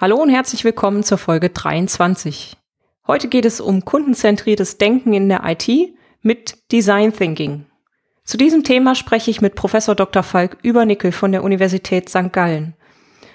Hallo und herzlich willkommen zur Folge 23. Heute geht es um kundenzentriertes Denken in der IT mit Design Thinking. Zu diesem Thema spreche ich mit Professor Dr. Falk Übernickel von der Universität St. Gallen.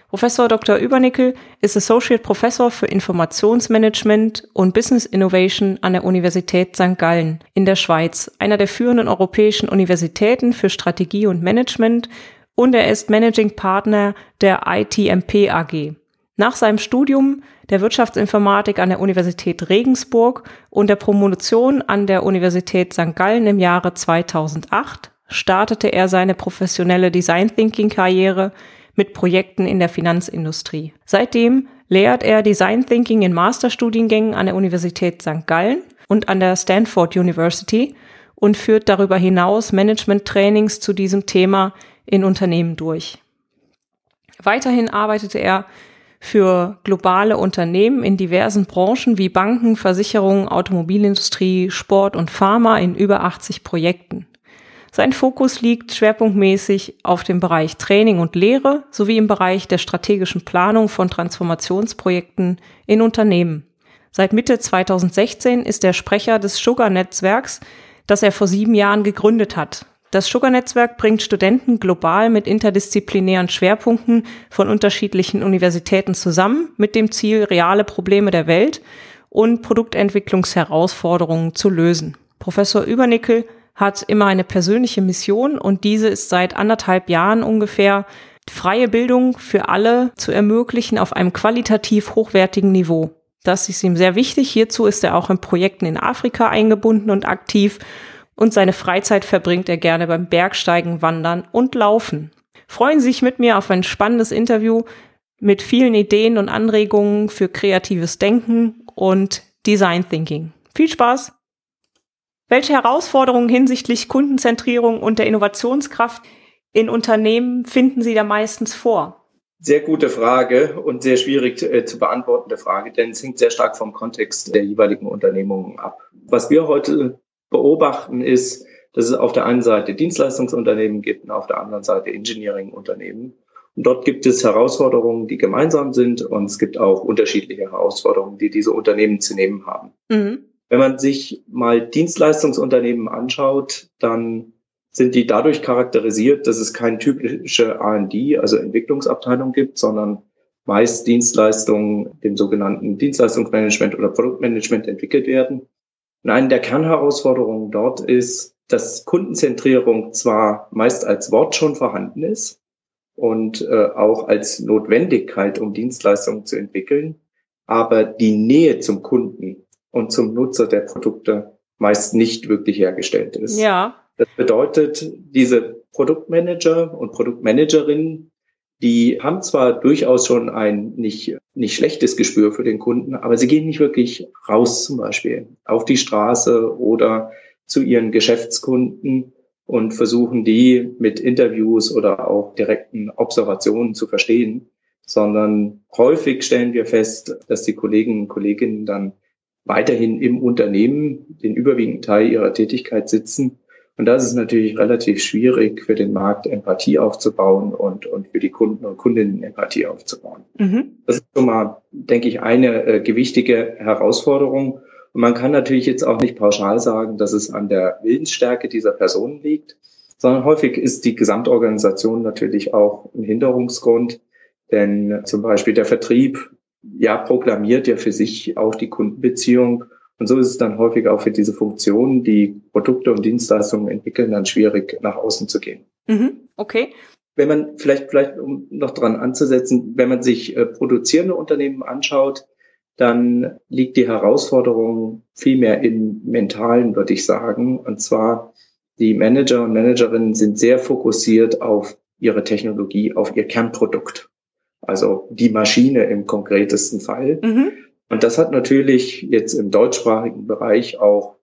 Professor Dr. Übernickel ist Associate Professor für Informationsmanagement und Business Innovation an der Universität St. Gallen in der Schweiz, einer der führenden europäischen Universitäten für Strategie und Management und er ist Managing Partner der ITMP AG. Nach seinem Studium der Wirtschaftsinformatik an der Universität Regensburg und der Promotion an der Universität St. Gallen im Jahre 2008 startete er seine professionelle Design Thinking Karriere mit Projekten in der Finanzindustrie. Seitdem lehrt er Design Thinking in Masterstudiengängen an der Universität St. Gallen und an der Stanford University und führt darüber hinaus Management-Trainings zu diesem Thema in Unternehmen durch. Weiterhin arbeitete er für globale Unternehmen in diversen Branchen wie Banken, Versicherungen, Automobilindustrie, Sport und Pharma in über 80 Projekten. Sein Fokus liegt schwerpunktmäßig auf dem Bereich Training und Lehre sowie im Bereich der strategischen Planung von Transformationsprojekten in Unternehmen. Seit Mitte 2016 ist er Sprecher des Sugar-Netzwerks, das er vor sieben Jahren gegründet hat. Das Sugar-Netzwerk bringt Studenten global mit interdisziplinären Schwerpunkten von unterschiedlichen Universitäten zusammen, mit dem Ziel, reale Probleme der Welt und Produktentwicklungsherausforderungen zu lösen. Professor Übernickel hat immer eine persönliche Mission und diese ist seit anderthalb Jahren ungefähr freie Bildung für alle zu ermöglichen auf einem qualitativ hochwertigen Niveau. Das ist ihm sehr wichtig. Hierzu ist er auch in Projekten in Afrika eingebunden und aktiv und seine Freizeit verbringt er gerne beim Bergsteigen, Wandern und Laufen. Freuen Sie sich mit mir auf ein spannendes Interview mit vielen Ideen und Anregungen für kreatives Denken und Design Thinking. Viel Spaß! Welche Herausforderungen hinsichtlich Kundenzentrierung und der Innovationskraft in Unternehmen finden Sie da meistens vor? Sehr gute Frage und sehr schwierig äh, zu beantwortende Frage, denn es hängt sehr stark vom Kontext der jeweiligen Unternehmungen ab. Was wir heute beobachten ist, dass es auf der einen Seite Dienstleistungsunternehmen gibt und auf der anderen Seite Engineering-Unternehmen. Und dort gibt es Herausforderungen, die gemeinsam sind und es gibt auch unterschiedliche Herausforderungen, die diese Unternehmen zu nehmen haben. Mhm. Wenn man sich mal Dienstleistungsunternehmen anschaut, dann sind die dadurch charakterisiert, dass es keine typische R&D, also Entwicklungsabteilung gibt, sondern meist Dienstleistungen dem sogenannten Dienstleistungsmanagement oder Produktmanagement entwickelt werden. Und eine der Kernherausforderungen dort ist, dass Kundenzentrierung zwar meist als Wort schon vorhanden ist und äh, auch als Notwendigkeit, um Dienstleistungen zu entwickeln, aber die Nähe zum Kunden und zum Nutzer der Produkte meist nicht wirklich hergestellt ist. Ja. Das bedeutet, diese Produktmanager und Produktmanagerinnen, die haben zwar durchaus schon ein nicht, nicht schlechtes Gespür für den Kunden, aber sie gehen nicht wirklich raus zum Beispiel auf die Straße oder zu ihren Geschäftskunden und versuchen die mit Interviews oder auch direkten Observationen zu verstehen, sondern häufig stellen wir fest, dass die Kollegen und Kolleginnen dann weiterhin im Unternehmen den überwiegenden Teil ihrer Tätigkeit sitzen. Und das ist natürlich relativ schwierig für den Markt, Empathie aufzubauen und, und für die Kunden und Kundinnen Empathie aufzubauen. Mhm. Das ist schon mal, denke ich, eine äh, gewichtige Herausforderung. Und man kann natürlich jetzt auch nicht pauschal sagen, dass es an der Willensstärke dieser Personen liegt, sondern häufig ist die Gesamtorganisation natürlich auch ein Hinderungsgrund. Denn zum Beispiel der Vertrieb ja, proklamiert ja für sich auch die Kundenbeziehung. Und so ist es dann häufig auch für diese Funktionen, die Produkte und Dienstleistungen entwickeln, dann schwierig nach außen zu gehen. Mhm, okay. Wenn man vielleicht, vielleicht um noch dran anzusetzen, wenn man sich äh, produzierende Unternehmen anschaut, dann liegt die Herausforderung viel mehr im Mentalen, würde ich sagen. Und zwar, die Manager und Managerinnen sind sehr fokussiert auf ihre Technologie auf ihr Kernprodukt. Also die Maschine im konkretesten Fall. Mhm. Und das hat natürlich jetzt im deutschsprachigen Bereich auch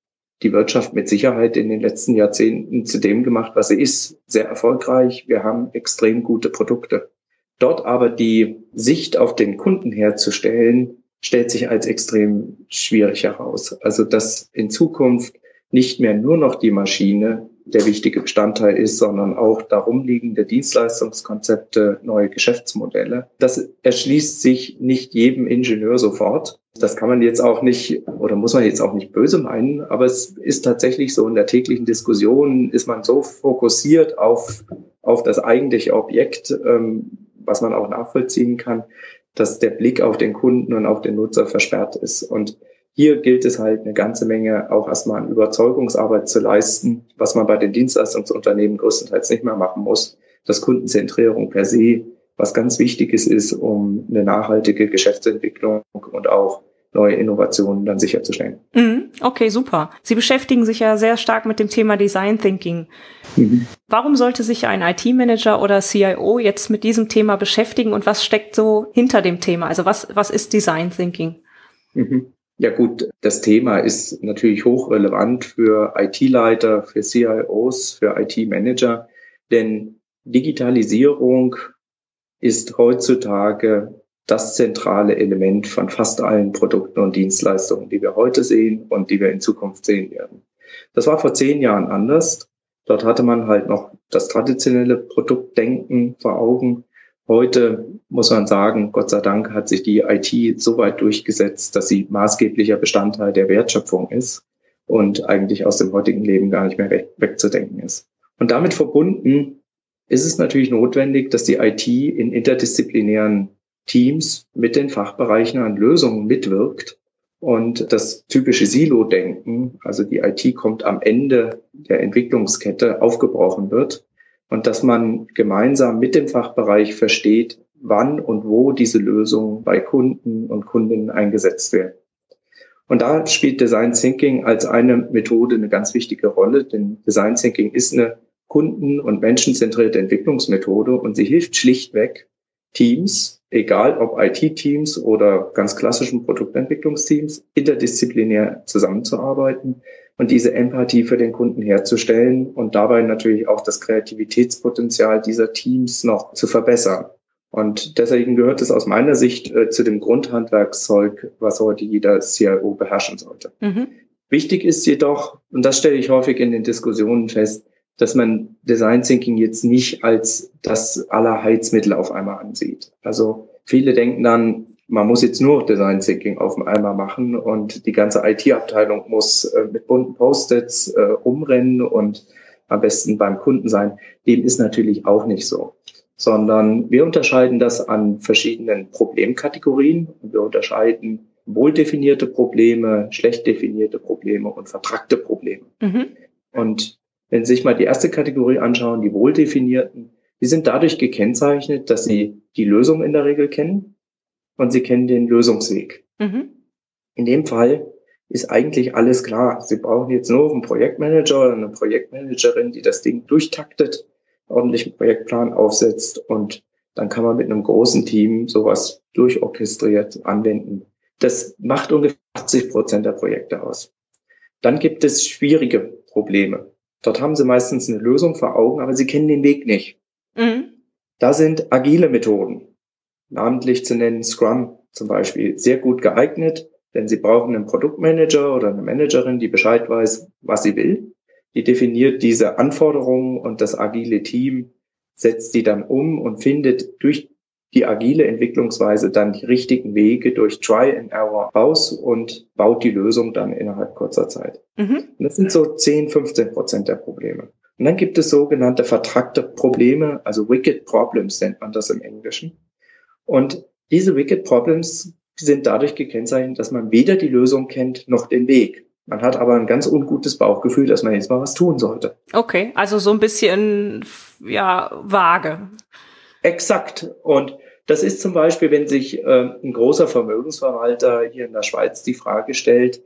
die Wirtschaft mit Sicherheit in den letzten Jahrzehnten zu dem gemacht, was sie ist. Sehr erfolgreich. Wir haben extrem gute Produkte. Dort aber die Sicht auf den Kunden herzustellen, stellt sich als extrem schwierig heraus. Also dass in Zukunft nicht mehr nur noch die Maschine der wichtige Bestandteil ist, sondern auch darum liegende Dienstleistungskonzepte, neue Geschäftsmodelle. Das erschließt sich nicht jedem Ingenieur sofort. Das kann man jetzt auch nicht oder muss man jetzt auch nicht böse meinen, aber es ist tatsächlich so in der täglichen Diskussion ist man so fokussiert auf, auf das eigentliche Objekt, ähm, was man auch nachvollziehen kann, dass der Blick auf den Kunden und auf den Nutzer versperrt ist. Und hier gilt es halt eine ganze Menge auch erstmal an Überzeugungsarbeit zu leisten, was man bei den Dienstleistungsunternehmen größtenteils nicht mehr machen muss. Das Kundenzentrierung per se, was ganz Wichtiges ist, um eine nachhaltige Geschäftsentwicklung und auch neue Innovationen dann sicherzustellen. Mhm. Okay, super. Sie beschäftigen sich ja sehr stark mit dem Thema Design Thinking. Mhm. Warum sollte sich ein IT-Manager oder CIO jetzt mit diesem Thema beschäftigen und was steckt so hinter dem Thema? Also was, was ist Design Thinking? Mhm. Ja gut, das Thema ist natürlich hochrelevant für IT-Leiter, für CIOs, für IT-Manager, denn Digitalisierung ist heutzutage das zentrale Element von fast allen Produkten und Dienstleistungen, die wir heute sehen und die wir in Zukunft sehen werden. Das war vor zehn Jahren anders. Dort hatte man halt noch das traditionelle Produktdenken vor Augen. Heute muss man sagen, Gott sei Dank hat sich die IT so weit durchgesetzt, dass sie maßgeblicher Bestandteil der Wertschöpfung ist und eigentlich aus dem heutigen Leben gar nicht mehr weg, wegzudenken ist. Und damit verbunden ist es natürlich notwendig, dass die IT in interdisziplinären Teams mit den Fachbereichen an Lösungen mitwirkt und das typische Silo-Denken, also die IT kommt am Ende der Entwicklungskette, aufgebrochen wird und dass man gemeinsam mit dem Fachbereich versteht, wann und wo diese Lösung bei Kunden und Kundinnen eingesetzt wird. Und da spielt Design Thinking als eine Methode eine ganz wichtige Rolle, denn Design Thinking ist eine kunden- und menschenzentrierte Entwicklungsmethode und sie hilft schlichtweg Teams, egal ob IT-Teams oder ganz klassischen Produktentwicklungsteams, interdisziplinär zusammenzuarbeiten und diese Empathie für den Kunden herzustellen und dabei natürlich auch das Kreativitätspotenzial dieser Teams noch zu verbessern. Und deswegen gehört es aus meiner Sicht äh, zu dem Grundhandwerkszeug, was heute jeder CIO beherrschen sollte. Mhm. Wichtig ist jedoch, und das stelle ich häufig in den Diskussionen fest, dass man Design Thinking jetzt nicht als das aller Heizmittel auf einmal ansieht. Also viele denken dann, man muss jetzt nur Design Thinking auf einmal machen und die ganze IT-Abteilung muss äh, mit bunten Post-its äh, umrennen und am besten beim Kunden sein. Dem ist natürlich auch nicht so, sondern wir unterscheiden das an verschiedenen Problemkategorien wir unterscheiden wohl definierte Probleme, schlecht definierte Probleme und vertrackte Probleme. Mhm. Und wenn Sie sich mal die erste Kategorie anschauen, die wohl definierten, die sind dadurch gekennzeichnet, dass sie die Lösung in der Regel kennen, und sie kennen den Lösungsweg. Mhm. In dem Fall ist eigentlich alles klar. Sie brauchen jetzt nur einen Projektmanager oder eine Projektmanagerin, die das Ding durchtaktet, ordentlichen Projektplan aufsetzt und dann kann man mit einem großen Team sowas durchorchestriert anwenden. Das macht ungefähr 80 Prozent der Projekte aus. Dann gibt es schwierige Probleme. Dort haben sie meistens eine Lösung vor Augen, aber sie kennen den Weg nicht. Mhm. Da sind agile Methoden, namentlich zu nennen Scrum zum Beispiel, sehr gut geeignet, denn Sie brauchen einen Produktmanager oder eine Managerin, die Bescheid weiß, was sie will. Die definiert diese Anforderungen und das agile Team setzt die dann um und findet durch die agile Entwicklungsweise dann die richtigen Wege durch Try and Error aus und baut die Lösung dann innerhalb kurzer Zeit. Mhm. Das sind so 10, 15 Prozent der Probleme. Und dann gibt es sogenannte vertrackte Probleme, also Wicked Problems nennt man das im Englischen. Und diese Wicked Problems sind dadurch gekennzeichnet, dass man weder die Lösung kennt noch den Weg. Man hat aber ein ganz ungutes Bauchgefühl, dass man jetzt mal was tun sollte. Okay, also so ein bisschen, ja, vage. Exakt. Und das ist zum Beispiel, wenn sich äh, ein großer Vermögensverwalter hier in der Schweiz die Frage stellt,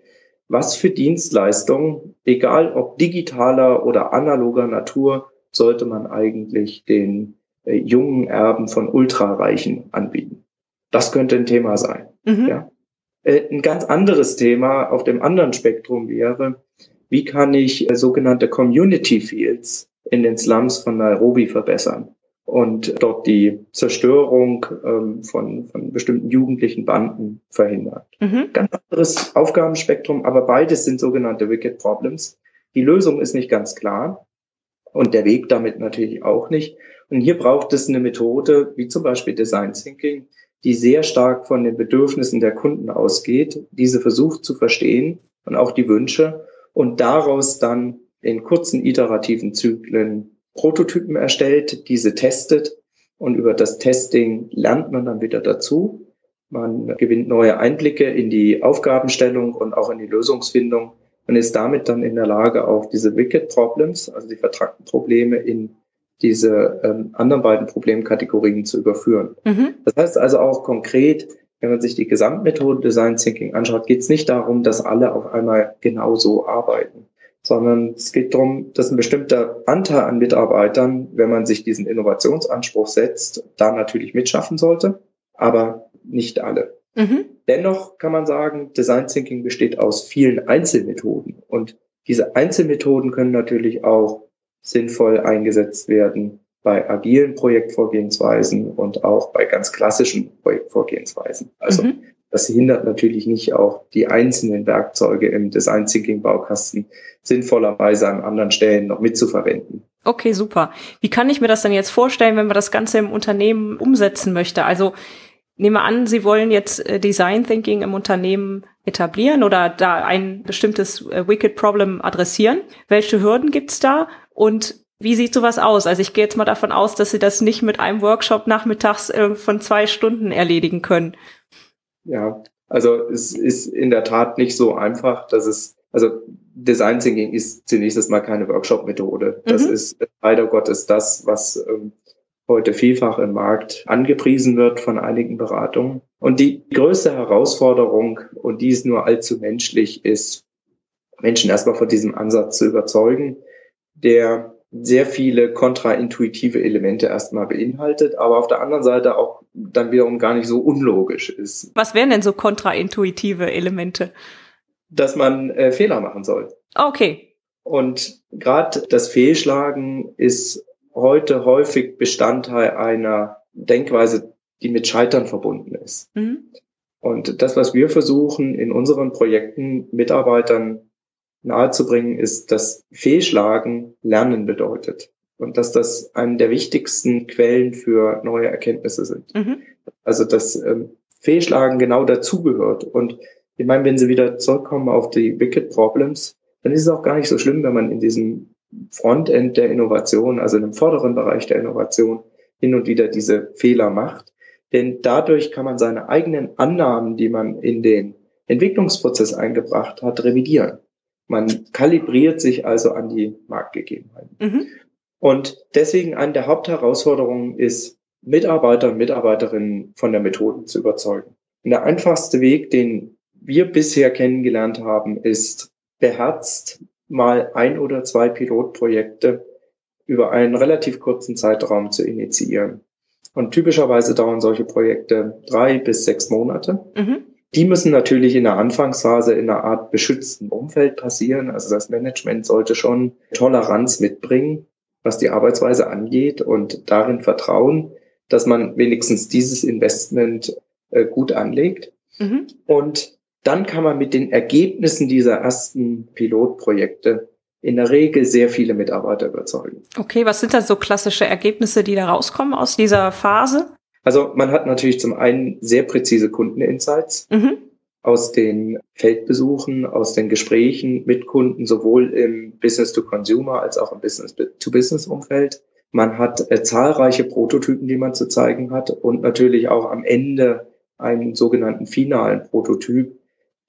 was für Dienstleistungen, egal ob digitaler oder analoger Natur, sollte man eigentlich den äh, jungen Erben von Ultrareichen anbieten. Das könnte ein Thema sein. Mhm. Ja. Äh, ein ganz anderes Thema auf dem anderen Spektrum wäre, wie kann ich äh, sogenannte Community Fields in den Slums von Nairobi verbessern und dort die Zerstörung ähm, von, von bestimmten jugendlichen Banden verhindern. Mhm. Ganz anderes Aufgabenspektrum, aber beides sind sogenannte Wicked Problems. Die Lösung ist nicht ganz klar und der Weg damit natürlich auch nicht. Und hier braucht es eine Methode, wie zum Beispiel Design Thinking, die sehr stark von den Bedürfnissen der Kunden ausgeht, diese versucht zu verstehen und auch die Wünsche und daraus dann in kurzen iterativen Zyklen Prototypen erstellt, diese testet und über das Testing lernt man dann wieder dazu. Man gewinnt neue Einblicke in die Aufgabenstellung und auch in die Lösungsfindung und ist damit dann in der Lage, auch diese Wicked Problems, also die vertragten Probleme in diese ähm, anderen beiden Problemkategorien zu überführen. Mhm. Das heißt also auch konkret, wenn man sich die Gesamtmethode Design Thinking anschaut, geht es nicht darum, dass alle auf einmal genauso arbeiten, sondern es geht darum, dass ein bestimmter Anteil an Mitarbeitern, wenn man sich diesen Innovationsanspruch setzt, da natürlich mitschaffen sollte, aber nicht alle. Mhm. Dennoch kann man sagen, Design Thinking besteht aus vielen Einzelmethoden und diese Einzelmethoden können natürlich auch sinnvoll eingesetzt werden, bei agilen Projektvorgehensweisen und auch bei ganz klassischen Projektvorgehensweisen. Also mhm. das hindert natürlich nicht auch die einzelnen Werkzeuge im Design Thinking Baukasten sinnvollerweise an anderen Stellen noch mitzuverwenden. Okay, super. Wie kann ich mir das denn jetzt vorstellen, wenn man das Ganze im Unternehmen umsetzen möchte? Also nehme an, Sie wollen jetzt äh, Design Thinking im Unternehmen etablieren oder da ein bestimmtes äh, Wicked Problem adressieren. Welche Hürden gibt's da und wie sieht sowas aus? Also ich gehe jetzt mal davon aus, dass Sie das nicht mit einem Workshop nachmittags äh, von zwei Stunden erledigen können. Ja, also es ist in der Tat nicht so einfach, dass es, also Design Thinking ist zunächst mal keine Workshop-Methode. Das mhm. ist leider Gottes das, was ähm, heute vielfach im Markt angepriesen wird von einigen Beratungen. Und die größte Herausforderung, und die ist nur allzu menschlich, ist, Menschen erstmal von diesem Ansatz zu überzeugen, der sehr viele kontraintuitive Elemente erstmal beinhaltet, aber auf der anderen Seite auch dann wiederum gar nicht so unlogisch ist. Was wären denn so kontraintuitive Elemente? Dass man äh, Fehler machen soll. Okay. Und gerade das Fehlschlagen ist heute häufig Bestandteil einer Denkweise, die mit Scheitern verbunden ist. Mhm. Und das, was wir versuchen in unseren Projekten Mitarbeitern nahezubringen, ist, dass Fehlschlagen Lernen bedeutet und dass das eine der wichtigsten Quellen für neue Erkenntnisse sind. Mhm. Also dass ähm, Fehlschlagen genau dazugehört. Und ich meine, wenn Sie wieder zurückkommen auf die Wicked Problems, dann ist es auch gar nicht so schlimm, wenn man in diesem Frontend der Innovation, also in dem vorderen Bereich der Innovation, hin und wieder diese Fehler macht. Denn dadurch kann man seine eigenen Annahmen, die man in den Entwicklungsprozess eingebracht hat, revidieren. Man kalibriert sich also an die Marktgegebenheiten. Mhm. Und deswegen eine der Hauptherausforderungen ist, Mitarbeiter und Mitarbeiterinnen von der Methode zu überzeugen. Und der einfachste Weg, den wir bisher kennengelernt haben, ist beherzt mal ein oder zwei Pilotprojekte über einen relativ kurzen Zeitraum zu initiieren. Und typischerweise dauern solche Projekte drei bis sechs Monate. Mhm. Die müssen natürlich in der Anfangsphase in einer Art beschützten Umfeld passieren. Also das Management sollte schon Toleranz mitbringen, was die Arbeitsweise angeht und darin vertrauen, dass man wenigstens dieses Investment äh, gut anlegt. Mhm. Und dann kann man mit den Ergebnissen dieser ersten Pilotprojekte in der Regel sehr viele Mitarbeiter überzeugen. Okay, was sind da so klassische Ergebnisse, die da rauskommen aus dieser Phase? Also man hat natürlich zum einen sehr präzise Kundeninsights mhm. aus den Feldbesuchen, aus den Gesprächen mit Kunden, sowohl im Business-to-Consumer als auch im Business-to-Business-Umfeld. Man hat äh, zahlreiche Prototypen, die man zu zeigen hat und natürlich auch am Ende einen sogenannten finalen Prototyp,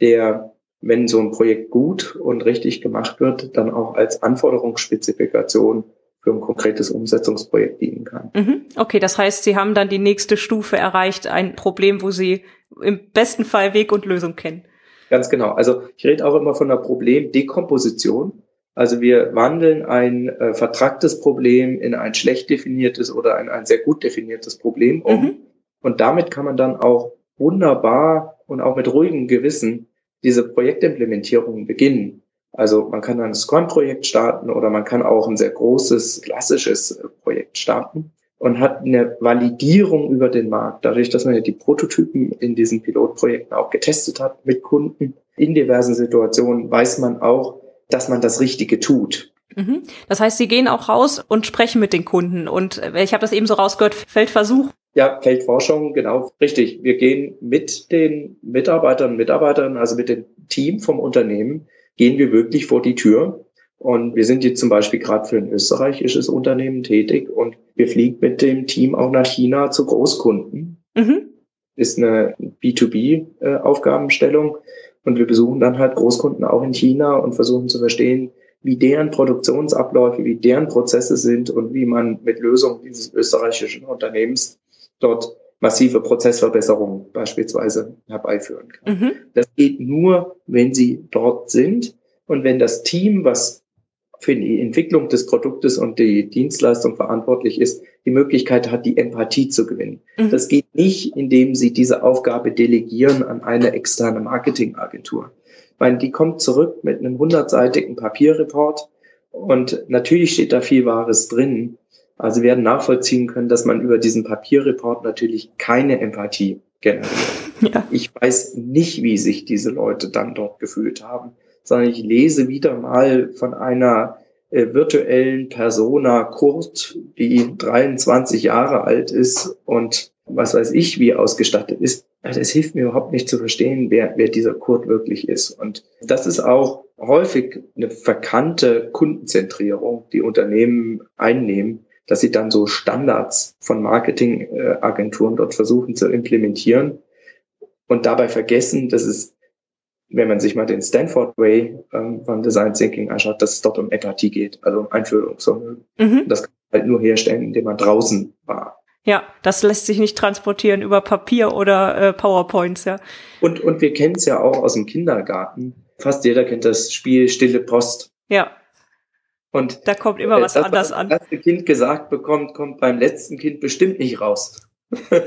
der, wenn so ein Projekt gut und richtig gemacht wird, dann auch als Anforderungsspezifikation für ein konkretes Umsetzungsprojekt dienen kann. Mhm. Okay, das heißt, Sie haben dann die nächste Stufe erreicht, ein Problem, wo Sie im besten Fall Weg und Lösung kennen. Ganz genau. Also ich rede auch immer von einer Problemdekomposition. Also wir wandeln ein äh, vertragtes Problem in ein schlecht definiertes oder in ein sehr gut definiertes Problem um. Mhm. Und damit kann man dann auch wunderbar und auch mit ruhigem Gewissen diese Projektimplementierung beginnen. Also man kann ein Scrum-Projekt starten oder man kann auch ein sehr großes, klassisches Projekt starten und hat eine Validierung über den Markt. Dadurch, dass man ja die Prototypen in diesen Pilotprojekten auch getestet hat mit Kunden in diversen Situationen, weiß man auch, dass man das Richtige tut. Mhm. Das heißt, Sie gehen auch raus und sprechen mit den Kunden. Und äh, ich habe das eben so rausgehört, Feldversuch. Ja, Feldforschung, genau, richtig. Wir gehen mit den Mitarbeitern und Mitarbeitern, also mit dem Team vom Unternehmen, gehen wir wirklich vor die Tür. Und wir sind jetzt zum Beispiel gerade für ein österreichisches Unternehmen tätig und wir fliegen mit dem Team auch nach China zu Großkunden. Mhm. Ist eine B2B-Aufgabenstellung. Äh, und wir besuchen dann halt Großkunden auch in China und versuchen zu verstehen, wie deren Produktionsabläufe, wie deren Prozesse sind und wie man mit Lösungen dieses österreichischen Unternehmens dort massive Prozessverbesserungen beispielsweise herbeiführen kann. Mhm. Das geht nur, wenn sie dort sind und wenn das Team, was für die Entwicklung des Produktes und die Dienstleistung verantwortlich ist, die Möglichkeit hat, die Empathie zu gewinnen. Mhm. Das geht nicht, indem sie diese Aufgabe delegieren an eine externe Marketingagentur. Ich meine, die kommt zurück mit einem hundertseitigen Papierreport und natürlich steht da viel Wahres drin. Also werden nachvollziehen können, dass man über diesen Papierreport natürlich keine Empathie generiert. Ja. Ich weiß nicht, wie sich diese Leute dann dort gefühlt haben sondern ich lese wieder mal von einer äh, virtuellen Persona Kurt, die 23 Jahre alt ist und was weiß ich, wie ausgestattet ist. Also es hilft mir überhaupt nicht zu verstehen, wer, wer dieser Kurt wirklich ist. Und das ist auch häufig eine verkannte Kundenzentrierung, die Unternehmen einnehmen, dass sie dann so Standards von Marketingagenturen dort versuchen zu implementieren und dabei vergessen, dass es wenn man sich mal den Stanford Way ähm, von Design Thinking anschaut, dass es dort um Empathie geht, also um Einführungsvermögen. Mhm. Das kann man halt nur herstellen, indem man draußen war. Ja, das lässt sich nicht transportieren über Papier oder äh, PowerPoints, ja. Und, und wir kennen es ja auch aus dem Kindergarten. Fast jeder kennt das Spiel Stille Post. Ja. Und da kommt immer was das, anders was an. Das erste Kind gesagt bekommt, kommt beim letzten Kind bestimmt nicht raus. das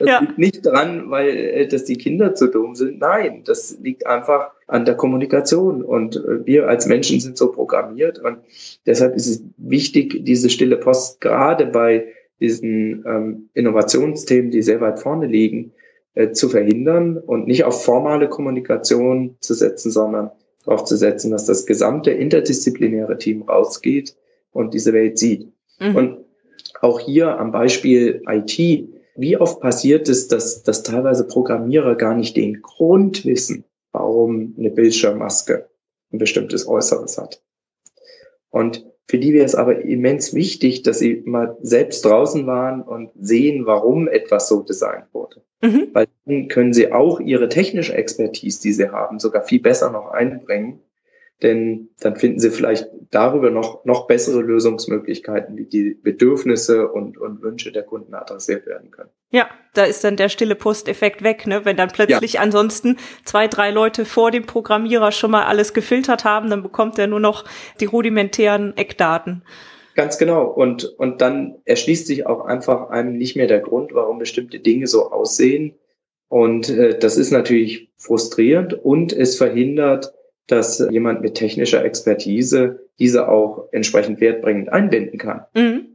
ja. liegt nicht dran, weil äh, dass die Kinder zu dumm sind. Nein, das liegt einfach an der Kommunikation. Und äh, wir als Menschen sind so programmiert. Und deshalb ist es wichtig, diese stille Post gerade bei diesen ähm, Innovationsthemen, die sehr weit vorne liegen, äh, zu verhindern und nicht auf formale Kommunikation zu setzen, sondern darauf zu setzen, dass das gesamte interdisziplinäre Team rausgeht und diese Welt sieht. Mhm. Und auch hier am Beispiel IT wie oft passiert es, dass, dass teilweise Programmierer gar nicht den Grund wissen, warum eine Bildschirmmaske ein bestimmtes Äußeres hat. Und für die wäre es aber immens wichtig, dass sie mal selbst draußen waren und sehen, warum etwas so designt wurde. Mhm. Weil dann können sie auch ihre technische Expertise, die sie haben, sogar viel besser noch einbringen denn dann finden Sie vielleicht darüber noch, noch bessere Lösungsmöglichkeiten, wie die Bedürfnisse und, und Wünsche der Kunden adressiert werden können. Ja, da ist dann der stille Posteffekt weg, ne? Wenn dann plötzlich ja. ansonsten zwei, drei Leute vor dem Programmierer schon mal alles gefiltert haben, dann bekommt er nur noch die rudimentären Eckdaten. Ganz genau. Und, und dann erschließt sich auch einfach einem nicht mehr der Grund, warum bestimmte Dinge so aussehen. Und äh, das ist natürlich frustrierend und es verhindert dass jemand mit technischer Expertise diese auch entsprechend wertbringend einbinden kann. Mhm.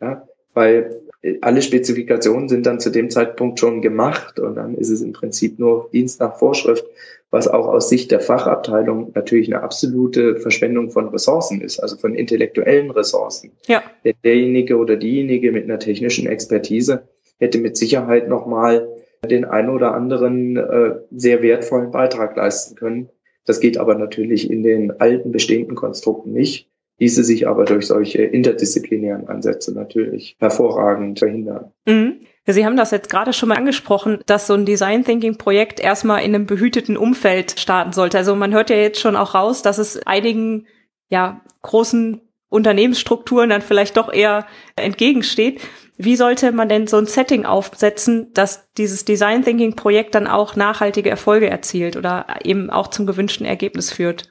Ja, weil alle Spezifikationen sind dann zu dem Zeitpunkt schon gemacht und dann ist es im Prinzip nur Dienst nach Vorschrift, was auch aus Sicht der Fachabteilung natürlich eine absolute Verschwendung von Ressourcen ist, also von intellektuellen Ressourcen. Ja. Der, derjenige oder diejenige mit einer technischen Expertise hätte mit Sicherheit nochmal den einen oder anderen äh, sehr wertvollen Beitrag leisten können, das geht aber natürlich in den alten bestehenden Konstrukten nicht, ließe sich aber durch solche interdisziplinären Ansätze natürlich hervorragend verhindern. Mhm. Sie haben das jetzt gerade schon mal angesprochen, dass so ein Design Thinking Projekt erstmal in einem behüteten Umfeld starten sollte. Also man hört ja jetzt schon auch raus, dass es einigen ja großen Unternehmensstrukturen dann vielleicht doch eher entgegensteht. Wie sollte man denn so ein Setting aufsetzen, dass dieses Design Thinking Projekt dann auch nachhaltige Erfolge erzielt oder eben auch zum gewünschten Ergebnis führt?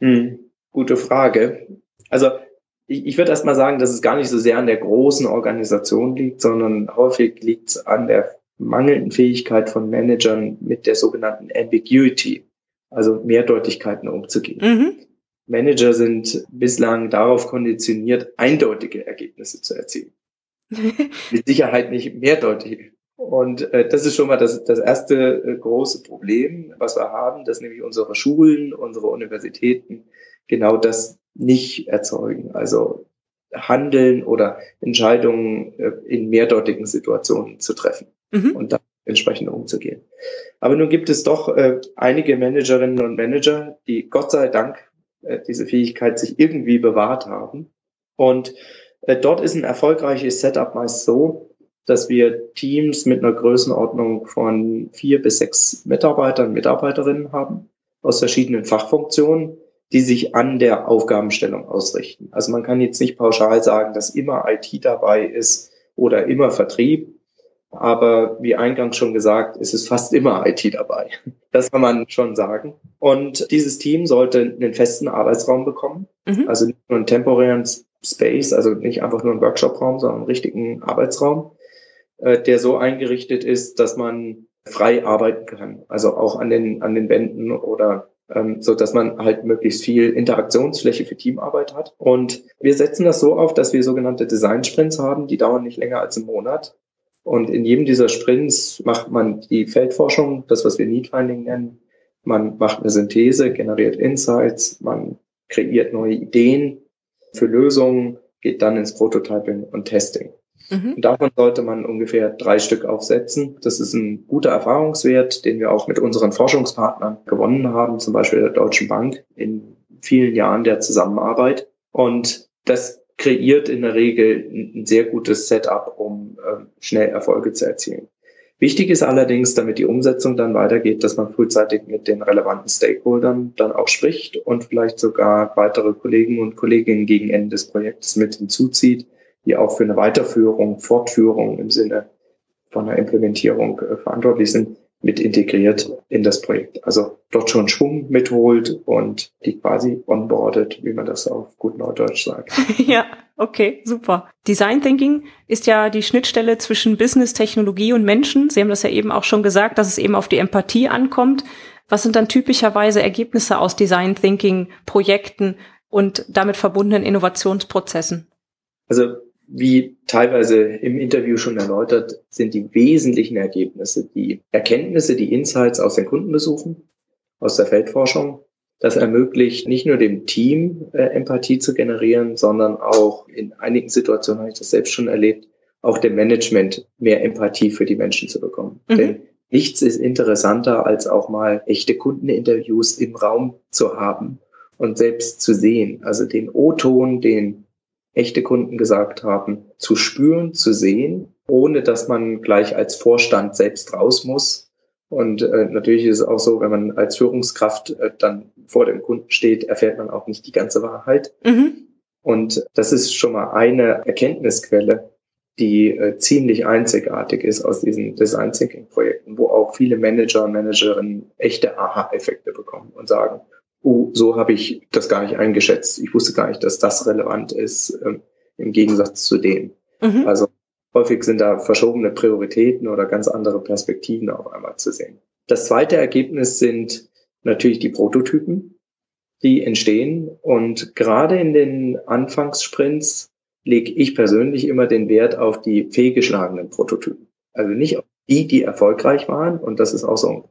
Hm. Gute Frage. Also ich, ich würde erst mal sagen, dass es gar nicht so sehr an der großen Organisation liegt, sondern häufig liegt es an der mangelnden Fähigkeit von Managern mit der sogenannten Ambiguity, also Mehrdeutigkeiten umzugehen. Mhm. Manager sind bislang darauf konditioniert, eindeutige Ergebnisse zu erzielen. mit Sicherheit nicht mehrdeutige. Und äh, das ist schon mal das, das erste äh, große Problem, was wir haben, dass nämlich unsere Schulen, unsere Universitäten genau das nicht erzeugen. Also Handeln oder Entscheidungen äh, in mehrdeutigen Situationen zu treffen mhm. und dann entsprechend umzugehen. Aber nun gibt es doch äh, einige Managerinnen und Manager, die Gott sei Dank äh, diese Fähigkeit sich irgendwie bewahrt haben. Und dort ist ein erfolgreiches Setup meist so, dass wir Teams mit einer Größenordnung von vier bis sechs Mitarbeitern, Mitarbeiterinnen haben aus verschiedenen Fachfunktionen, die sich an der Aufgabenstellung ausrichten. Also man kann jetzt nicht pauschal sagen, dass immer IT dabei ist oder immer Vertrieb, aber wie eingangs schon gesagt, ist es fast immer IT dabei. Das kann man schon sagen. Und dieses Team sollte einen festen Arbeitsraum bekommen, mhm. also nicht nur einen temporären Space, also nicht einfach nur einen Workshopraum, sondern einen richtigen Arbeitsraum, äh, der so eingerichtet ist, dass man frei arbeiten kann. Also auch an den, an den Wänden oder ähm, so dass man halt möglichst viel Interaktionsfläche für Teamarbeit hat. Und wir setzen das so auf, dass wir sogenannte Design-Sprints haben, die dauern nicht länger als einen Monat. Und in jedem dieser Sprints macht man die Feldforschung, das, was wir Need-Finding nennen. Man macht eine Synthese, generiert Insights, man kreiert neue Ideen für Lösungen, geht dann ins Prototyping und Testing. Mhm. Und davon sollte man ungefähr drei Stück aufsetzen. Das ist ein guter Erfahrungswert, den wir auch mit unseren Forschungspartnern gewonnen haben, zum Beispiel der Deutschen Bank in vielen Jahren der Zusammenarbeit. Und das kreiert in der Regel ein sehr gutes Setup, um äh, schnell Erfolge zu erzielen. Wichtig ist allerdings, damit die Umsetzung dann weitergeht, dass man frühzeitig mit den relevanten Stakeholdern dann auch spricht und vielleicht sogar weitere Kollegen und Kolleginnen gegen Ende des Projektes mit hinzuzieht, die auch für eine Weiterführung, Fortführung im Sinne von einer Implementierung äh, verantwortlich sind, mit integriert in das Projekt. Also dort schon Schwung mitholt und die quasi onboardet, wie man das auf gut Neudeutsch sagt. ja, okay, super. Design Thinking ist ja die Schnittstelle zwischen Business, Technologie und Menschen. Sie haben das ja eben auch schon gesagt, dass es eben auf die Empathie ankommt. Was sind dann typischerweise Ergebnisse aus Design Thinking Projekten und damit verbundenen Innovationsprozessen? Also wie teilweise im Interview schon erläutert, sind die wesentlichen Ergebnisse die Erkenntnisse, die Insights aus den Kundenbesuchen, aus der Feldforschung. Das ermöglicht nicht nur dem Team äh, Empathie zu generieren, sondern auch in einigen Situationen habe ich das selbst schon erlebt, auch dem Management mehr Empathie für die Menschen zu bekommen. Mhm. Denn nichts ist interessanter, als auch mal echte Kundeninterviews im Raum zu haben und selbst zu sehen. Also den O-Ton, den echte Kunden gesagt haben, zu spüren, zu sehen, ohne dass man gleich als Vorstand selbst raus muss. Und äh, natürlich ist es auch so, wenn man als Führungskraft äh, dann vor dem Kunden steht, erfährt man auch nicht die ganze Wahrheit. Mhm. Und das ist schon mal eine Erkenntnisquelle, die äh, ziemlich einzigartig ist aus diesen Design Thinking Projekten, wo auch viele Manager und Managerinnen echte Aha-Effekte bekommen und sagen, oh, so habe ich das gar nicht eingeschätzt. Ich wusste gar nicht, dass das relevant ist ähm, im Gegensatz zu dem. Mhm. Also häufig sind da verschobene Prioritäten oder ganz andere Perspektiven auf einmal zu sehen. Das zweite Ergebnis sind natürlich die Prototypen, die entstehen. Und gerade in den Anfangssprints lege ich persönlich immer den Wert auf die fehlgeschlagenen Prototypen. Also nicht auf die, die erfolgreich waren. Und das ist auch so ein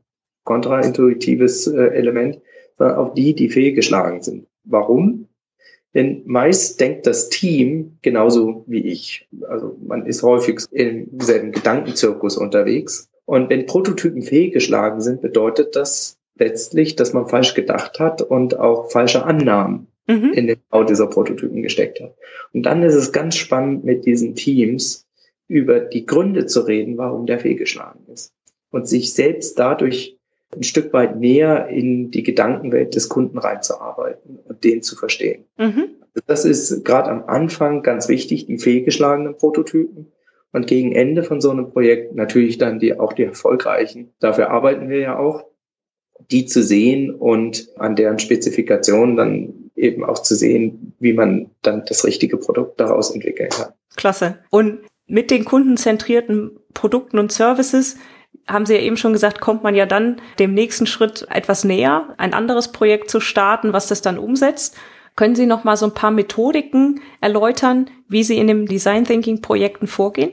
kontraintuitives äh, Element, sondern auf die, die fehlgeschlagen sind. Warum? Denn meist denkt das Team genauso wie ich. Also man ist häufig im selben Gedankenzirkus unterwegs. Und wenn Prototypen fehlgeschlagen sind, bedeutet das letztlich, dass man falsch gedacht hat und auch falsche Annahmen mhm. in den Bau dieser Prototypen gesteckt hat. Und dann ist es ganz spannend, mit diesen Teams über die Gründe zu reden, warum der fehlgeschlagen ist. Und sich selbst dadurch ein Stück weit näher in die Gedankenwelt des Kunden reinzuarbeiten und den zu verstehen. Mhm. Das ist gerade am Anfang ganz wichtig, die fehlgeschlagenen Prototypen. Und gegen Ende von so einem Projekt natürlich dann die, auch die erfolgreichen. Dafür arbeiten wir ja auch, die zu sehen und an deren Spezifikationen dann eben auch zu sehen, wie man dann das richtige Produkt daraus entwickeln kann. Klasse. Und mit den kundenzentrierten Produkten und Services haben Sie ja eben schon gesagt, kommt man ja dann dem nächsten Schritt etwas näher, ein anderes Projekt zu starten, was das dann umsetzt. Können Sie noch mal so ein paar Methodiken erläutern, wie Sie in den Design Thinking Projekten vorgehen?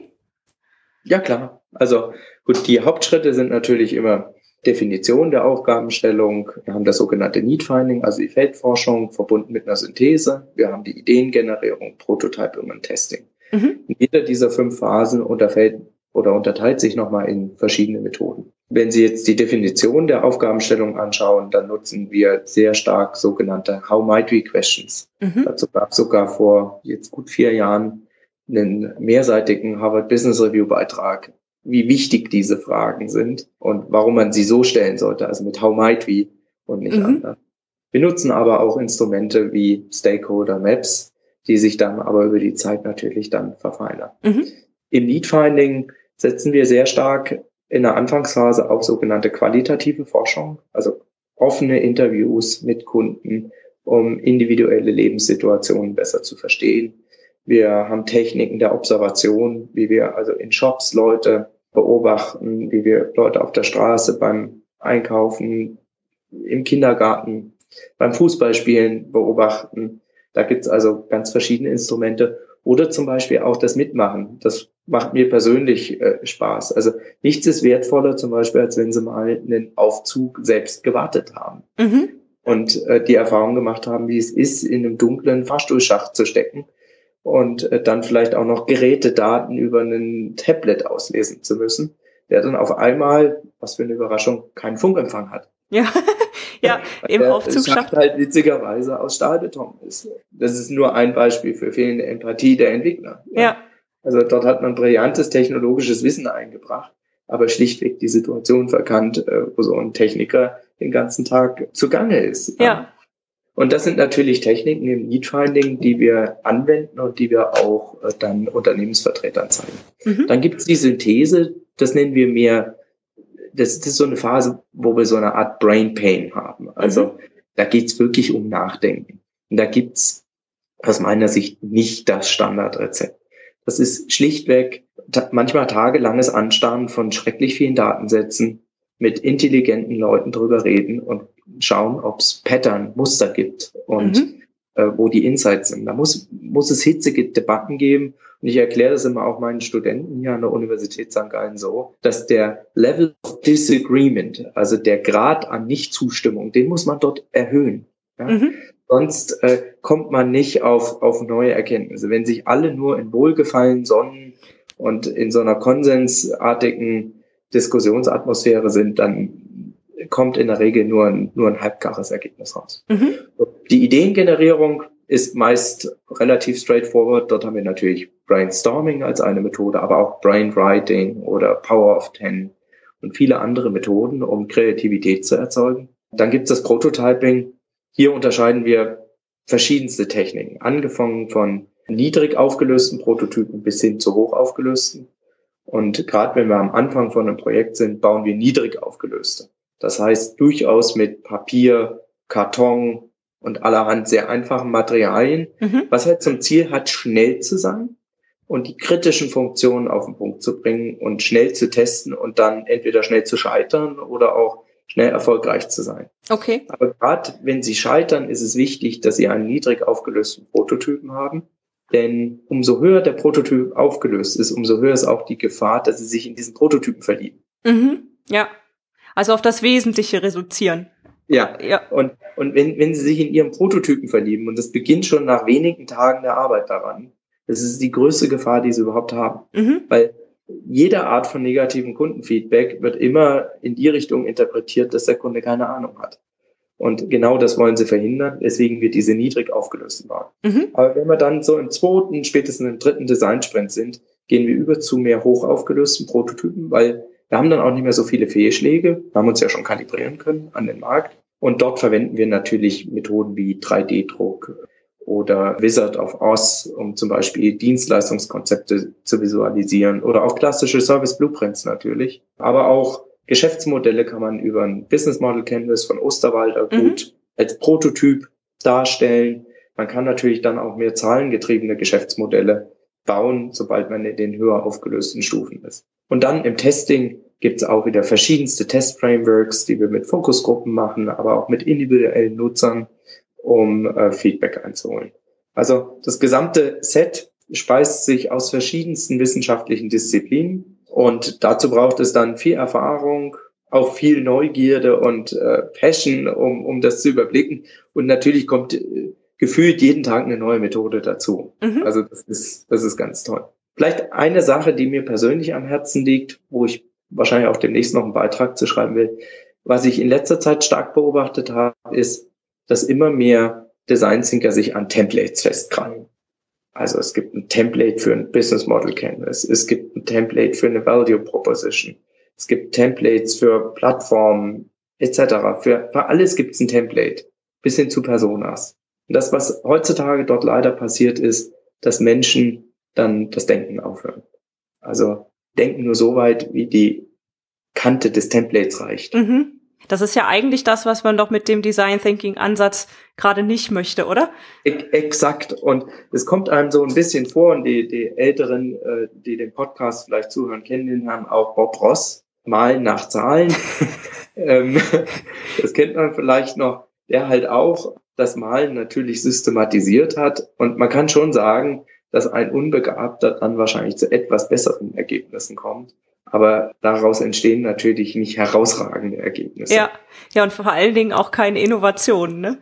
Ja, klar. Also gut, die Hauptschritte sind natürlich immer Definition der Aufgabenstellung. Wir haben das sogenannte Need Finding, also die Feldforschung verbunden mit einer Synthese. Wir haben die Ideengenerierung, Prototyping und Testing. Mhm. In jeder dieser fünf Phasen unterfällt oder unterteilt sich nochmal in verschiedene Methoden. Wenn Sie jetzt die Definition der Aufgabenstellung anschauen, dann nutzen wir sehr stark sogenannte How might we questions. Mhm. Dazu gab es sogar vor jetzt gut vier Jahren einen mehrseitigen Harvard Business Review Beitrag, wie wichtig diese Fragen sind und warum man sie so stellen sollte, also mit How might we und nicht mhm. anders. Wir nutzen aber auch Instrumente wie Stakeholder Maps, die sich dann aber über die Zeit natürlich dann verfeinern. Mhm. Im Need Finding setzen wir sehr stark in der Anfangsphase auf sogenannte qualitative Forschung, also offene Interviews mit Kunden, um individuelle Lebenssituationen besser zu verstehen. Wir haben Techniken der Observation, wie wir also in Shops Leute beobachten, wie wir Leute auf der Straße beim Einkaufen, im Kindergarten, beim Fußballspielen beobachten. Da gibt's also ganz verschiedene Instrumente. Oder zum Beispiel auch das Mitmachen. Das macht mir persönlich äh, Spaß. Also nichts ist wertvoller zum Beispiel, als wenn sie mal einen Aufzug selbst gewartet haben. Mhm. Und äh, die Erfahrung gemacht haben, wie es ist, in einem dunklen Fahrstuhlschacht zu stecken und äh, dann vielleicht auch noch Gerätedaten über ein Tablet auslesen zu müssen, der dann auf einmal, was für eine Überraschung, keinen Funkempfang hat. Ja, ja, im Aufzugsschacht. halt witzigerweise aus Stahlbeton ist. Das ist nur ein Beispiel für fehlende Empathie der Entwickler. Ja. ja. Also dort hat man brillantes technologisches Wissen eingebracht, aber schlichtweg die Situation verkannt, äh, wo so ein Techniker den ganzen Tag zugange ist. Ja. Und das sind natürlich Techniken im Need Finding, die wir anwenden und die wir auch äh, dann Unternehmensvertretern zeigen. Mhm. Dann gibt es die Synthese, das nennen wir mehr, das, das, ist so eine Phase, wo wir so eine Art Brain Pain haben. Also mhm. da geht's wirklich um Nachdenken. Und da gibt's aus meiner Sicht nicht das Standardrezept. Das ist schlichtweg manchmal tagelanges Anstarren von schrecklich vielen Datensätzen, mit intelligenten Leuten drüber reden und schauen, ob es Pattern, Muster gibt und mhm. äh, wo die Insights sind. Da muss, muss es hitzige Debatten geben. Und ich erkläre das immer auch meinen Studenten hier an der Universität St. Gallen so, dass der Level of Disagreement, also der Grad an Nichtzustimmung, den muss man dort erhöhen. Ja? Mhm. Sonst äh, kommt man nicht auf, auf neue Erkenntnisse. Wenn sich alle nur in Wohlgefallen sonnen und in so einer konsensartigen Diskussionsatmosphäre sind, dann kommt in der Regel nur ein, nur ein halbgares Ergebnis raus. Mhm. Die Ideengenerierung ist meist relativ straightforward. Dort haben wir natürlich Brainstorming als eine Methode, aber auch Brainwriting oder Power of Ten und viele andere Methoden, um Kreativität zu erzeugen. Dann gibt es das Prototyping, hier unterscheiden wir verschiedenste Techniken, angefangen von niedrig aufgelösten Prototypen bis hin zu hoch aufgelösten. Und gerade wenn wir am Anfang von einem Projekt sind, bauen wir niedrig aufgelöste. Das heißt durchaus mit Papier, Karton und allerhand sehr einfachen Materialien, mhm. was halt zum Ziel hat, schnell zu sein und die kritischen Funktionen auf den Punkt zu bringen und schnell zu testen und dann entweder schnell zu scheitern oder auch schnell erfolgreich zu sein. Okay. Aber gerade wenn Sie scheitern, ist es wichtig, dass Sie einen niedrig aufgelösten Prototypen haben. Denn umso höher der Prototyp aufgelöst ist, umso höher ist auch die Gefahr, dass Sie sich in diesen Prototypen verlieben. Mhm. Ja. Also auf das Wesentliche reduzieren. Ja. ja. Und, und wenn, wenn Sie sich in Ihren Prototypen verlieben, und das beginnt schon nach wenigen Tagen der Arbeit daran, das ist die größte Gefahr, die Sie überhaupt haben. Mhm. Weil jede Art von negativen Kundenfeedback wird immer in die Richtung interpretiert, dass der Kunde keine Ahnung hat. Und genau das wollen sie verhindern, weswegen wir diese niedrig aufgelösten bauen. Mhm. Aber wenn wir dann so im zweiten, spätestens im dritten Designsprint sind, gehen wir über zu mehr hoch aufgelösten Prototypen, weil wir haben dann auch nicht mehr so viele Fehlschläge. Wir haben uns ja schon kalibrieren können an den Markt. Und dort verwenden wir natürlich Methoden wie 3D-Druck, oder Wizard of Oz, um zum Beispiel Dienstleistungskonzepte zu visualisieren oder auch klassische Service Blueprints natürlich. Aber auch Geschäftsmodelle kann man über ein Business Model Canvas von Osterwalder mhm. gut als Prototyp darstellen. Man kann natürlich dann auch mehr zahlengetriebene Geschäftsmodelle bauen, sobald man in den höher aufgelösten Stufen ist. Und dann im Testing gibt es auch wieder verschiedenste Test-Frameworks, die wir mit Fokusgruppen machen, aber auch mit individuellen Nutzern, um äh, Feedback einzuholen. Also das gesamte Set speist sich aus verschiedensten wissenschaftlichen Disziplinen und dazu braucht es dann viel Erfahrung, auch viel Neugierde und äh, Passion, um, um das zu überblicken. Und natürlich kommt äh, gefühlt jeden Tag eine neue Methode dazu. Mhm. Also das ist, das ist ganz toll. Vielleicht eine Sache, die mir persönlich am Herzen liegt, wo ich wahrscheinlich auch demnächst noch einen Beitrag zu schreiben will. Was ich in letzter Zeit stark beobachtet habe, ist, dass immer mehr Design Thinker sich an Templates festkrallen. Also es gibt ein Template für ein Business Model Canvas, es gibt ein Template für eine Value Proposition, es gibt Templates für Plattformen etc. Für, für alles gibt es ein Template, bis hin zu Personas. Und das, was heutzutage dort leider passiert, ist, dass Menschen dann das Denken aufhören. Also denken nur so weit, wie die Kante des Templates reicht. Mhm. Das ist ja eigentlich das, was man doch mit dem Design Thinking Ansatz gerade nicht möchte, oder? Exakt. Und es kommt einem so ein bisschen vor, und die, die Älteren, äh, die den Podcast vielleicht zuhören, kennen den Herrn auch Bob Ross, Malen nach Zahlen. Ähm, das kennt man vielleicht noch, der halt auch das Malen natürlich systematisiert hat. Und man kann schon sagen, dass ein Unbegabter dann wahrscheinlich zu etwas besseren Ergebnissen kommt. Aber daraus entstehen natürlich nicht herausragende Ergebnisse. Ja, ja, und vor allen Dingen auch keine Innovationen, ne?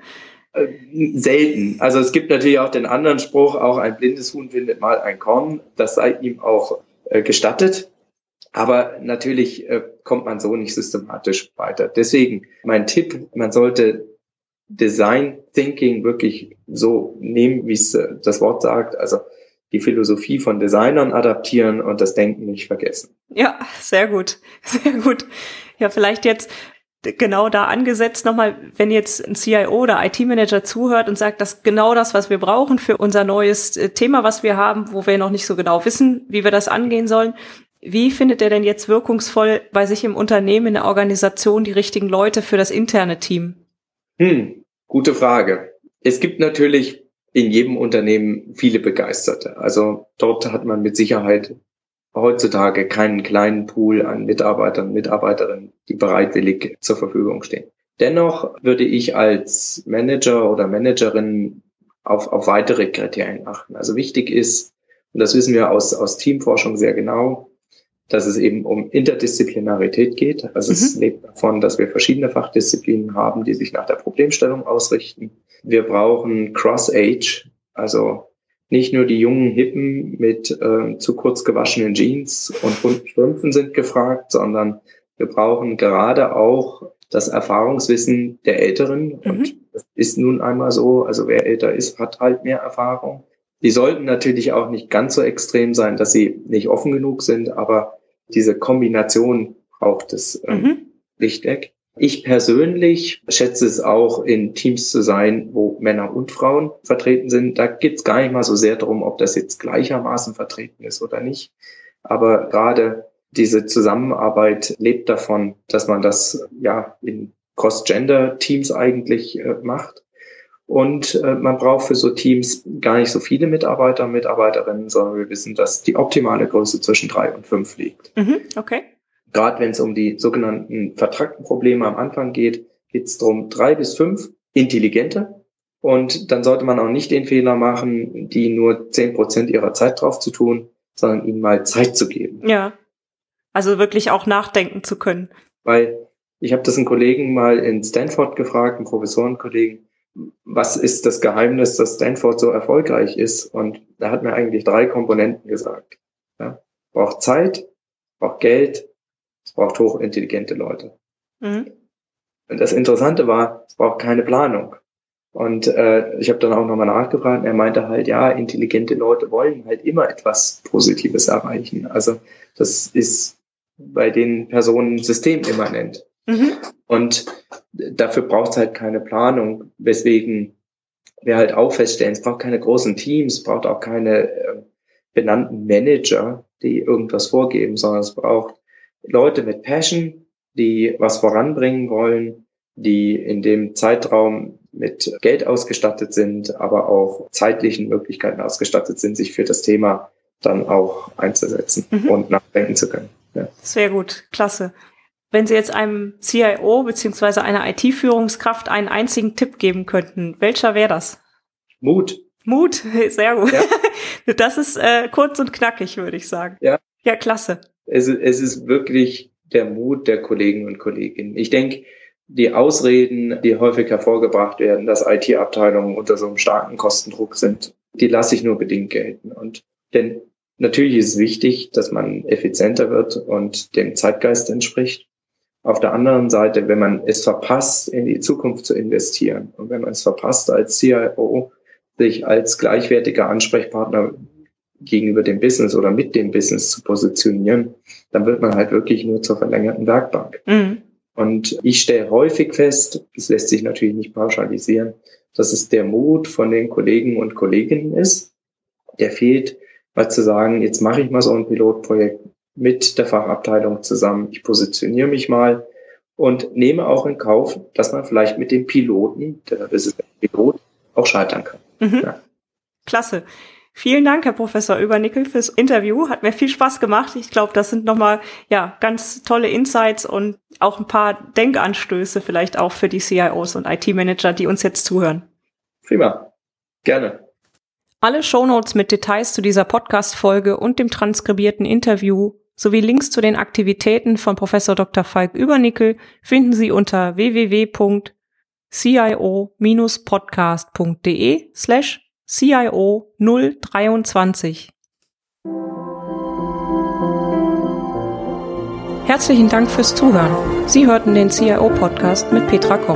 Äh, selten. Also es gibt natürlich auch den anderen Spruch, auch ein blindes Huhn findet mal ein Korn. Das sei ihm auch äh, gestattet. Aber natürlich äh, kommt man so nicht systematisch weiter. Deswegen mein Tipp, man sollte Design Thinking wirklich so nehmen, wie es äh, das Wort sagt, also die Philosophie von Designern adaptieren und das Denken nicht vergessen. Ja, sehr gut, sehr gut. Ja, vielleicht jetzt genau da angesetzt nochmal, wenn jetzt ein CIO oder IT-Manager zuhört und sagt, das ist genau das, was wir brauchen für unser neues äh, Thema, was wir haben, wo wir noch nicht so genau wissen, wie wir das angehen sollen. Wie findet er denn jetzt wirkungsvoll bei sich im Unternehmen, in der Organisation die richtigen Leute für das interne Team? Hm, gute Frage. Es gibt natürlich in jedem Unternehmen viele Begeisterte. Also dort hat man mit Sicherheit heutzutage keinen kleinen Pool an Mitarbeitern, Mitarbeiterinnen, die bereitwillig zur Verfügung stehen. Dennoch würde ich als Manager oder Managerin auf, auf weitere Kriterien achten. Also wichtig ist, und das wissen wir aus, aus Teamforschung sehr genau, dass es eben um Interdisziplinarität geht. Also mhm. es lebt davon, dass wir verschiedene Fachdisziplinen haben, die sich nach der Problemstellung ausrichten. Wir brauchen Cross-Age, also nicht nur die jungen Hippen mit äh, zu kurz gewaschenen Jeans und bunten Strümpfen sind gefragt, sondern wir brauchen gerade auch das Erfahrungswissen der Älteren. Mhm. Und das ist nun einmal so. Also wer älter ist, hat halt mehr Erfahrung. Die sollten natürlich auch nicht ganz so extrem sein, dass sie nicht offen genug sind, aber diese Kombination braucht es ähm, mhm. schlichtweg. Ich persönlich schätze es auch, in Teams zu sein, wo Männer und Frauen vertreten sind. Da geht es gar nicht mal so sehr darum, ob das jetzt gleichermaßen vertreten ist oder nicht. Aber gerade diese Zusammenarbeit lebt davon, dass man das ja in Cross-Gender-Teams eigentlich äh, macht. Und äh, man braucht für so Teams gar nicht so viele Mitarbeiter und Mitarbeiterinnen, sondern wir wissen, dass die optimale Größe zwischen drei und fünf liegt. Mhm, okay. Gerade wenn es um die sogenannten vertragten Probleme am Anfang geht, geht es darum, drei bis fünf intelligente. Und dann sollte man auch nicht den Fehler machen, die nur zehn Prozent ihrer Zeit drauf zu tun, sondern ihnen mal Zeit zu geben. Ja. Also wirklich auch nachdenken zu können. Weil ich habe das einen Kollegen mal in Stanford gefragt, einen Professorenkollegen, was ist das Geheimnis, dass Stanford so erfolgreich ist? Und da hat mir eigentlich drei Komponenten gesagt. Ja, braucht Zeit, braucht Geld, es braucht hochintelligente Leute. Mhm. Und das Interessante war, es braucht keine Planung. Und äh, ich habe dann auch nochmal nachgefragt, er meinte halt, ja, intelligente Leute wollen halt immer etwas Positives erreichen. Also das ist bei den Personen systemimmanent. Mhm. Und dafür braucht es halt keine Planung, weswegen wir halt auch feststellen, es braucht keine großen Teams, es braucht auch keine äh, benannten Manager, die irgendwas vorgeben, sondern es braucht Leute mit Passion, die was voranbringen wollen, die in dem Zeitraum mit Geld ausgestattet sind, aber auch zeitlichen Möglichkeiten ausgestattet sind, sich für das Thema dann auch einzusetzen mhm. und nachdenken zu können. Ja. Sehr gut, klasse. Wenn Sie jetzt einem CIO beziehungsweise einer IT-Führungskraft einen einzigen Tipp geben könnten, welcher wäre das? Mut. Mut, sehr gut. Ja. Das ist äh, kurz und knackig, würde ich sagen. Ja. Ja, klasse. Es, es ist wirklich der Mut der Kollegen und Kolleginnen. Ich denke, die Ausreden, die häufig hervorgebracht werden, dass IT-Abteilungen unter so einem starken Kostendruck sind, die lasse ich nur bedingt gelten. Und denn natürlich ist es wichtig, dass man effizienter wird und dem Zeitgeist entspricht. Auf der anderen Seite, wenn man es verpasst, in die Zukunft zu investieren und wenn man es verpasst, als CIO sich als gleichwertiger Ansprechpartner gegenüber dem Business oder mit dem Business zu positionieren, dann wird man halt wirklich nur zur verlängerten Werkbank. Mhm. Und ich stelle häufig fest, es lässt sich natürlich nicht pauschalisieren, dass es der Mut von den Kollegen und Kolleginnen ist, der fehlt, mal zu sagen, jetzt mache ich mal so ein Pilotprojekt mit der Fachabteilung zusammen, ich positioniere mich mal und nehme auch in Kauf, dass man vielleicht mit dem Piloten, der ist es Pilot, auch scheitern kann. Mhm. Ja. Klasse. Vielen Dank, Herr Professor Übernickel, fürs Interview. Hat mir viel Spaß gemacht. Ich glaube, das sind nochmal ja, ganz tolle Insights und auch ein paar Denkanstöße vielleicht auch für die CIOs und IT-Manager, die uns jetzt zuhören. Prima. Gerne. Alle Shownotes mit Details zu dieser Podcast-Folge und dem transkribierten Interview sowie Links zu den Aktivitäten von Professor Dr. Falk Übernickel finden Sie unter www.cio-podcast.de slash CIO 023. Herzlichen Dank fürs Zuhören. Sie hörten den CIO-Podcast mit Petra Koch.